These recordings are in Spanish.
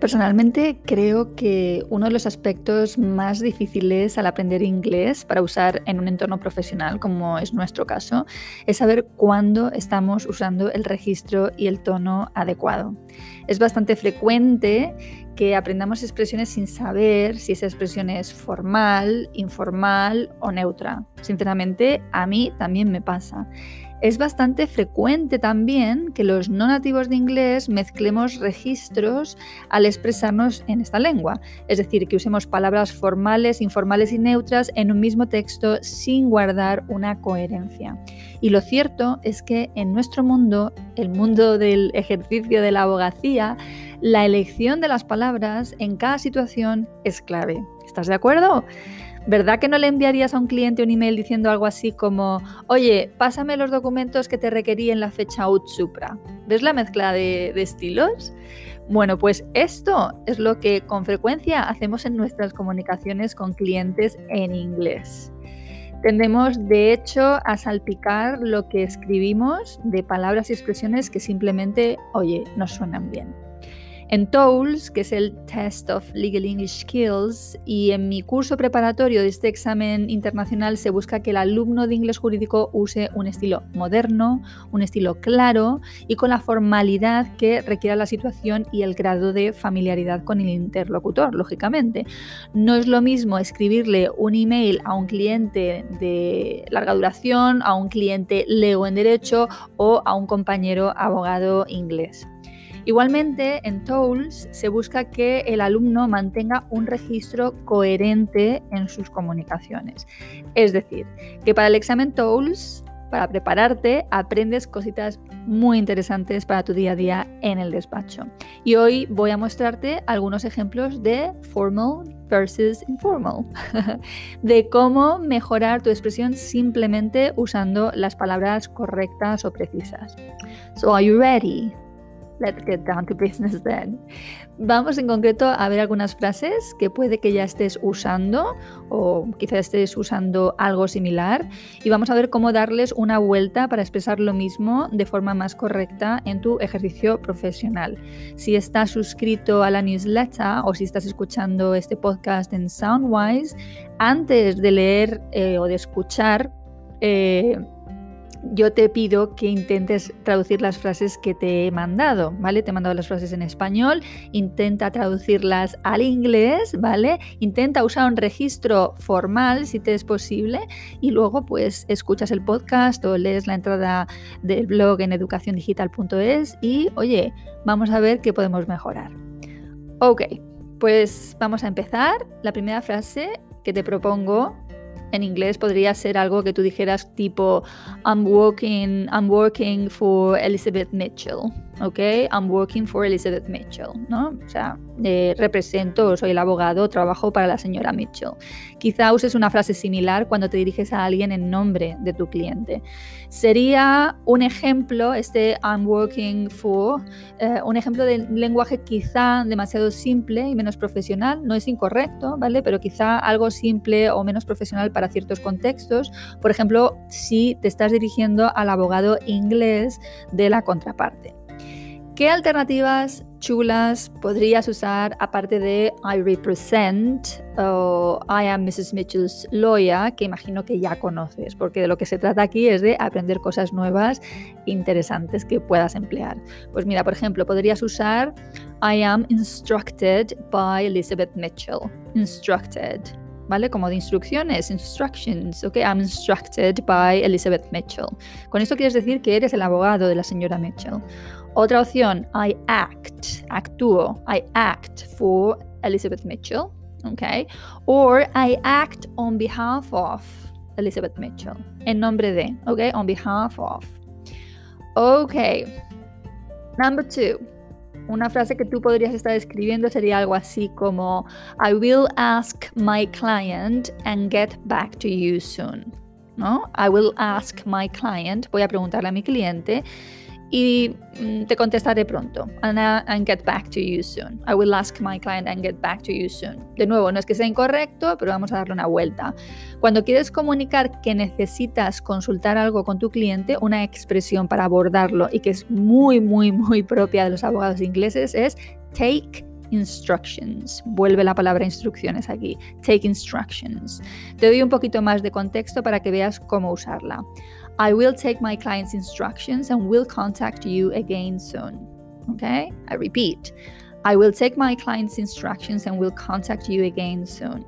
Personalmente creo que uno de los aspectos más difíciles al aprender inglés para usar en un entorno profesional, como es nuestro caso, es saber cuándo estamos usando el registro y el tono adecuado. Es bastante frecuente que aprendamos expresiones sin saber si esa expresión es formal, informal o neutra. Sinceramente, a mí también me pasa. Es bastante frecuente también que los no nativos de inglés mezclemos registros al expresarnos en esta lengua, es decir, que usemos palabras formales, informales y neutras en un mismo texto sin guardar una coherencia. Y lo cierto es que en nuestro mundo, el mundo del ejercicio de la abogacía, la elección de las palabras en cada situación es clave. ¿Estás de acuerdo? ¿Verdad que no le enviarías a un cliente un email diciendo algo así como, oye, pásame los documentos que te requerí en la fecha out supra? ¿Ves la mezcla de, de estilos? Bueno, pues esto es lo que con frecuencia hacemos en nuestras comunicaciones con clientes en inglés. Tendemos, de hecho, a salpicar lo que escribimos de palabras y expresiones que simplemente, oye, nos suenan bien en TOEFL, que es el Test of Legal English Skills, y en mi curso preparatorio de este examen internacional se busca que el alumno de inglés jurídico use un estilo moderno, un estilo claro y con la formalidad que requiera la situación y el grado de familiaridad con el interlocutor, lógicamente. No es lo mismo escribirle un email a un cliente de larga duración, a un cliente leo en derecho o a un compañero abogado inglés. Igualmente, en TOELS se busca que el alumno mantenga un registro coherente en sus comunicaciones. Es decir, que para el examen TOELS, para prepararte, aprendes cositas muy interesantes para tu día a día en el despacho. Y hoy voy a mostrarte algunos ejemplos de formal versus informal, de cómo mejorar tu expresión simplemente usando las palabras correctas o precisas. So, are you ready? Let's get down to business then. Vamos en concreto a ver algunas frases que puede que ya estés usando o quizás estés usando algo similar y vamos a ver cómo darles una vuelta para expresar lo mismo de forma más correcta en tu ejercicio profesional. Si estás suscrito a la newsletter o si estás escuchando este podcast en Soundwise, antes de leer eh, o de escuchar eh, yo te pido que intentes traducir las frases que te he mandado, ¿vale? Te he mandado las frases en español, intenta traducirlas al inglés, ¿vale? Intenta usar un registro formal si te es posible y luego pues escuchas el podcast o lees la entrada del blog en educaciondigital.es y oye, vamos a ver qué podemos mejorar. Ok, pues vamos a empezar. La primera frase que te propongo en inglés podría ser algo que tú dijeras tipo I'm working, I'm working for Elizabeth Mitchell, ¿ok? I'm working for Elizabeth Mitchell, ¿no? O sea, eh, represento, soy el abogado, trabajo para la señora Mitchell. Quizá uses una frase similar cuando te diriges a alguien en nombre de tu cliente. Sería un ejemplo, este I'm working for, eh, un ejemplo de lenguaje quizá demasiado simple y menos profesional, no es incorrecto, ¿vale? Pero quizá algo simple o menos profesional para ciertos contextos. Por ejemplo, si te estás dirigiendo al abogado inglés de la contraparte. ¿Qué alternativas chulas podrías usar aparte de I represent o I am Mrs. Mitchell's lawyer, que imagino que ya conoces, porque de lo que se trata aquí es de aprender cosas nuevas interesantes que puedas emplear. Pues mira, por ejemplo, podrías usar I am instructed by Elizabeth Mitchell. Instructed. ¿Vale? Como de instrucciones, instructions, ok, I'm instructed by Elizabeth Mitchell. Con esto quieres decir que eres el abogado de la señora Mitchell. Otra opción, I act, actúo, I act for Elizabeth Mitchell, okay? Or I act on behalf of Elizabeth Mitchell. En nombre de, ¿ok? On behalf of. Ok. Number two. Una frase que tú podrías estar escribiendo sería algo así como I will ask my client and get back to you soon. ¿No? I will ask my client, voy a preguntarle a mi cliente y mm, te contestaré pronto. And, get back to you soon. I will ask my client and get back to you soon. De nuevo, no es que sea incorrecto, pero vamos a darle una vuelta. Cuando quieres comunicar que necesitas consultar algo con tu cliente, una expresión para abordarlo y que es muy, muy, muy propia de los abogados ingleses es take instructions. Vuelve la palabra instrucciones aquí. Take instructions. Te doy un poquito más de contexto para que veas cómo usarla. I will take my client's instructions and will contact you again soon. Okay? I repeat. I will take my client's instructions and will contact you again soon.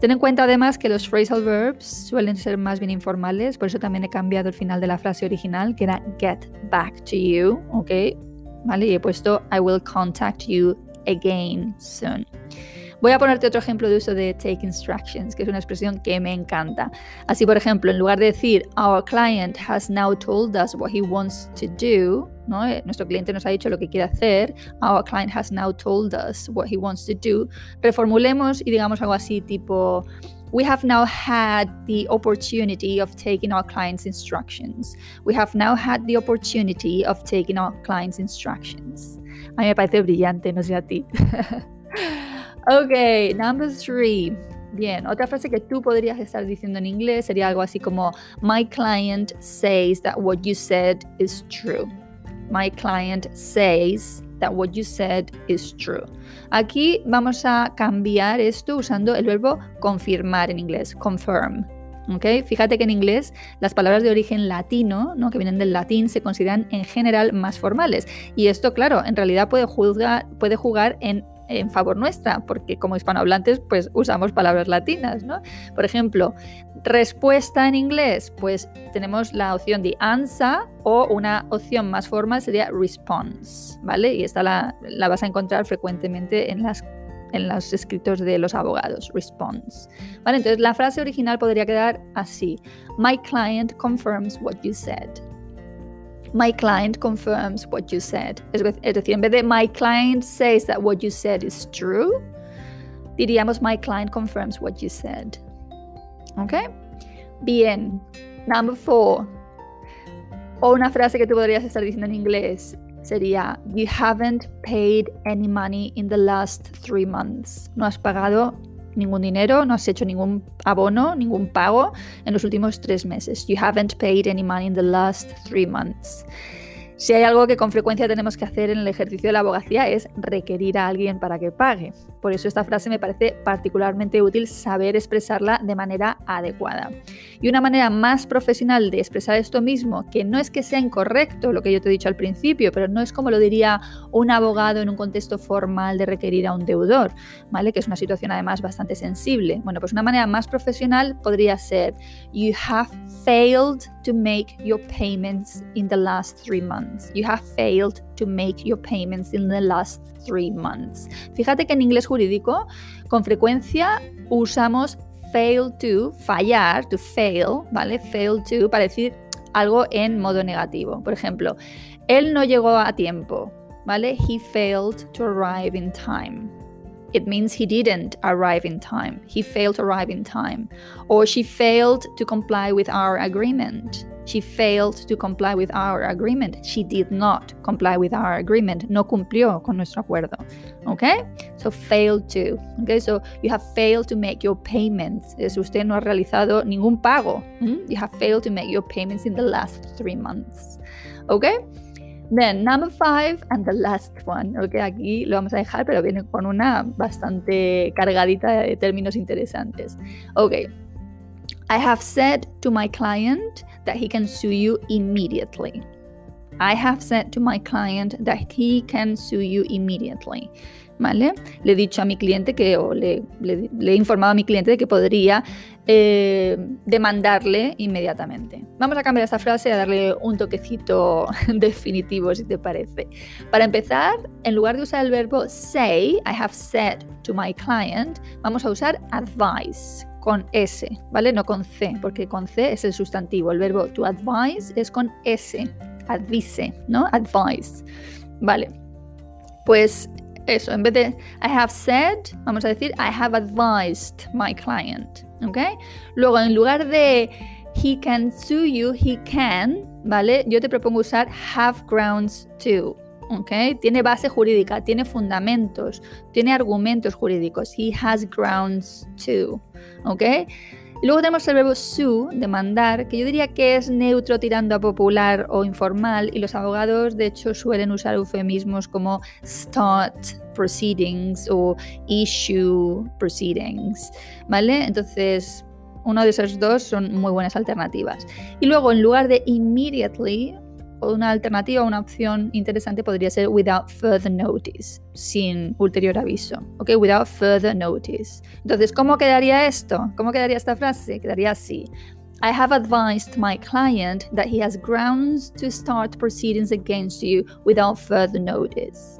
Ten en cuenta además que los phrasal verbs suelen ser más bien informales, por eso también he cambiado el final de la frase original, que era get back to you, ¿ok? ¿Vale? Y he puesto I will contact you again soon. Voy a ponerte otro ejemplo de uso de take instructions, que es una expresión que me encanta. Así, por ejemplo, en lugar de decir our client has now told us what he wants to do, ¿no? Eh, nuestro cliente nos ha dicho lo que quiere hacer, our client has now told us what he wants to do, reformulemos y digamos algo así tipo We have now had the opportunity of taking our client's instructions. We have now had the opportunity of taking our client's instructions. A mí me parece brillante, no sé a ti. Ok, number three. Bien, otra frase que tú podrías estar diciendo en inglés sería algo así como My client says that what you said is true. My client says that what you said is true. Aquí vamos a cambiar esto usando el verbo confirmar en inglés, confirm. Okay? Fíjate que en inglés las palabras de origen latino, ¿no? que vienen del latín, se consideran en general más formales. Y esto, claro, en realidad puede, puede jugar en en favor nuestra, porque como hispanohablantes pues usamos palabras latinas, ¿no? Por ejemplo, respuesta en inglés, pues tenemos la opción de answer o una opción más formal sería response, ¿vale? Y esta la, la vas a encontrar frecuentemente en las en los escritos de los abogados, response. Vale, entonces la frase original podría quedar así: My client confirms what you said my client confirms what you said. Es decir, en vez de my client says that what you said is true, diríamos my client confirms what you said. ¿Ok? Bien. Number four. O una frase que tú podrías estar diciendo en inglés sería You haven't paid any money in the last three months. No has pagado ningún dinero, no has hecho ningún abono, ningún pago en los últimos tres meses. You haven't paid any money in the last three months. Si hay algo que con frecuencia tenemos que hacer en el ejercicio de la abogacía es requerir a alguien para que pague. Por eso esta frase me parece particularmente útil saber expresarla de manera adecuada. Y una manera más profesional de expresar esto mismo, que no es que sea incorrecto lo que yo te he dicho al principio, pero no es como lo diría un abogado en un contexto formal de requerir a un deudor, ¿vale? Que es una situación además bastante sensible. Bueno, pues una manera más profesional podría ser You have failed to make your payments in the last three months. You have failed to make your payments in the last three months. Fíjate que en inglés jurídico con frecuencia usamos fail to, fallar, to fail, ¿vale? Fail to para decir algo en modo negativo. Por ejemplo, él no llegó a tiempo, ¿vale? He failed to arrive in time. It means he didn't arrive in time. He failed to arrive in time. Or she failed to comply with our agreement. She failed to comply with our agreement. She did not comply with our agreement. No cumplió con nuestro acuerdo. Okay? So failed to. Okay? So you have failed to make your payments. Es usted no ha realizado ningún pago. Mm? You have failed to make your payments in the last three months. Okay? Then number five and the last one. Okay, aquí lo vamos a dejar, pero viene con una bastante cargadita de términos interesantes. Okay. I have said to my client that he can sue you immediately. I have said to my client that he can sue you immediately. ¿Vale? Le he dicho a mi cliente que, o le, he informado a mi cliente de que podría eh, demandarle inmediatamente. Vamos a cambiar esta frase y a darle un toquecito definitivo, si te parece. Para empezar, en lugar de usar el verbo say, I have said to my client, vamos a usar advice con S, ¿vale? No con C, porque con C es el sustantivo. El verbo to advise es con S, advise, ¿no? Advise. Vale. Pues eso, en vez de I have said, vamos a decir I have advised my client, ¿ok? Luego, en lugar de he can sue you, he can, ¿vale? Yo te propongo usar have grounds to. ¿Ok? Tiene base jurídica, tiene fundamentos, tiene argumentos jurídicos. He has grounds to, ¿ok? luego tenemos el verbo sue, demandar, que yo diría que es neutro tirando a popular o informal, y los abogados de hecho suelen usar eufemismos como start proceedings o issue proceedings, ¿vale? Entonces, uno de esos dos son muy buenas alternativas. Y luego, en lugar de immediately, una alternativa, una opción interesante podría ser without further notice, sin ulterior aviso. ¿Ok? Without further notice. Entonces, ¿cómo quedaría esto? ¿Cómo quedaría esta frase? Quedaría así. I have advised my client that he has grounds to start proceedings against you without further notice.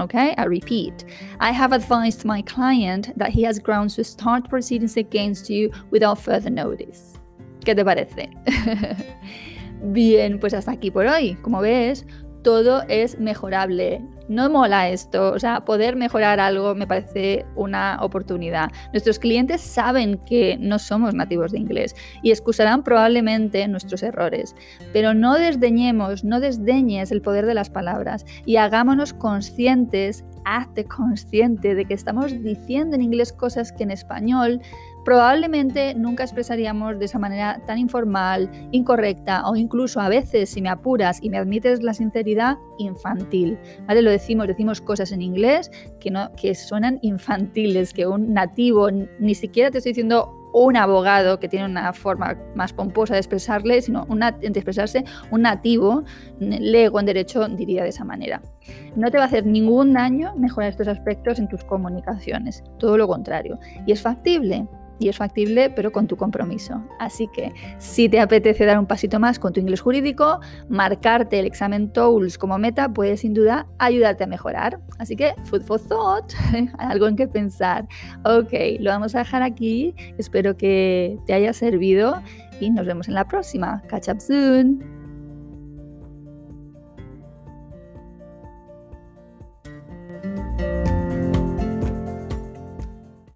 Okay, I repeat. I have advised my client that he has grounds to start proceedings against you without further notice. ¿Qué te parece? Bien, pues hasta aquí por hoy. Como ves, todo es mejorable. No mola esto, o sea, poder mejorar algo me parece una oportunidad. Nuestros clientes saben que no somos nativos de inglés y excusarán probablemente nuestros errores, pero no desdeñemos, no desdeñes el poder de las palabras y hagámonos conscientes, hazte consciente de que estamos diciendo en inglés cosas que en español probablemente nunca expresaríamos de esa manera tan informal, incorrecta o incluso a veces, si me apuras y me admites la sinceridad, infantil. ¿Vale? Lo decimos, decimos cosas en inglés que, no, que suenan infantiles, que un nativo, ni siquiera te estoy diciendo un abogado que tiene una forma más pomposa de expresarle, sino una, expresarse, un nativo, lego en derecho diría de esa manera. No te va a hacer ningún daño mejorar estos aspectos en tus comunicaciones, todo lo contrario. Y es factible, y es factible, pero con tu compromiso. Así que si te apetece dar un pasito más con tu inglés jurídico, marcarte el examen TOELS como meta puede sin duda ayudarte a mejorar. Así que food for thought, algo en que pensar. Ok, lo vamos a dejar aquí. Espero que te haya servido y nos vemos en la próxima. Catch up soon.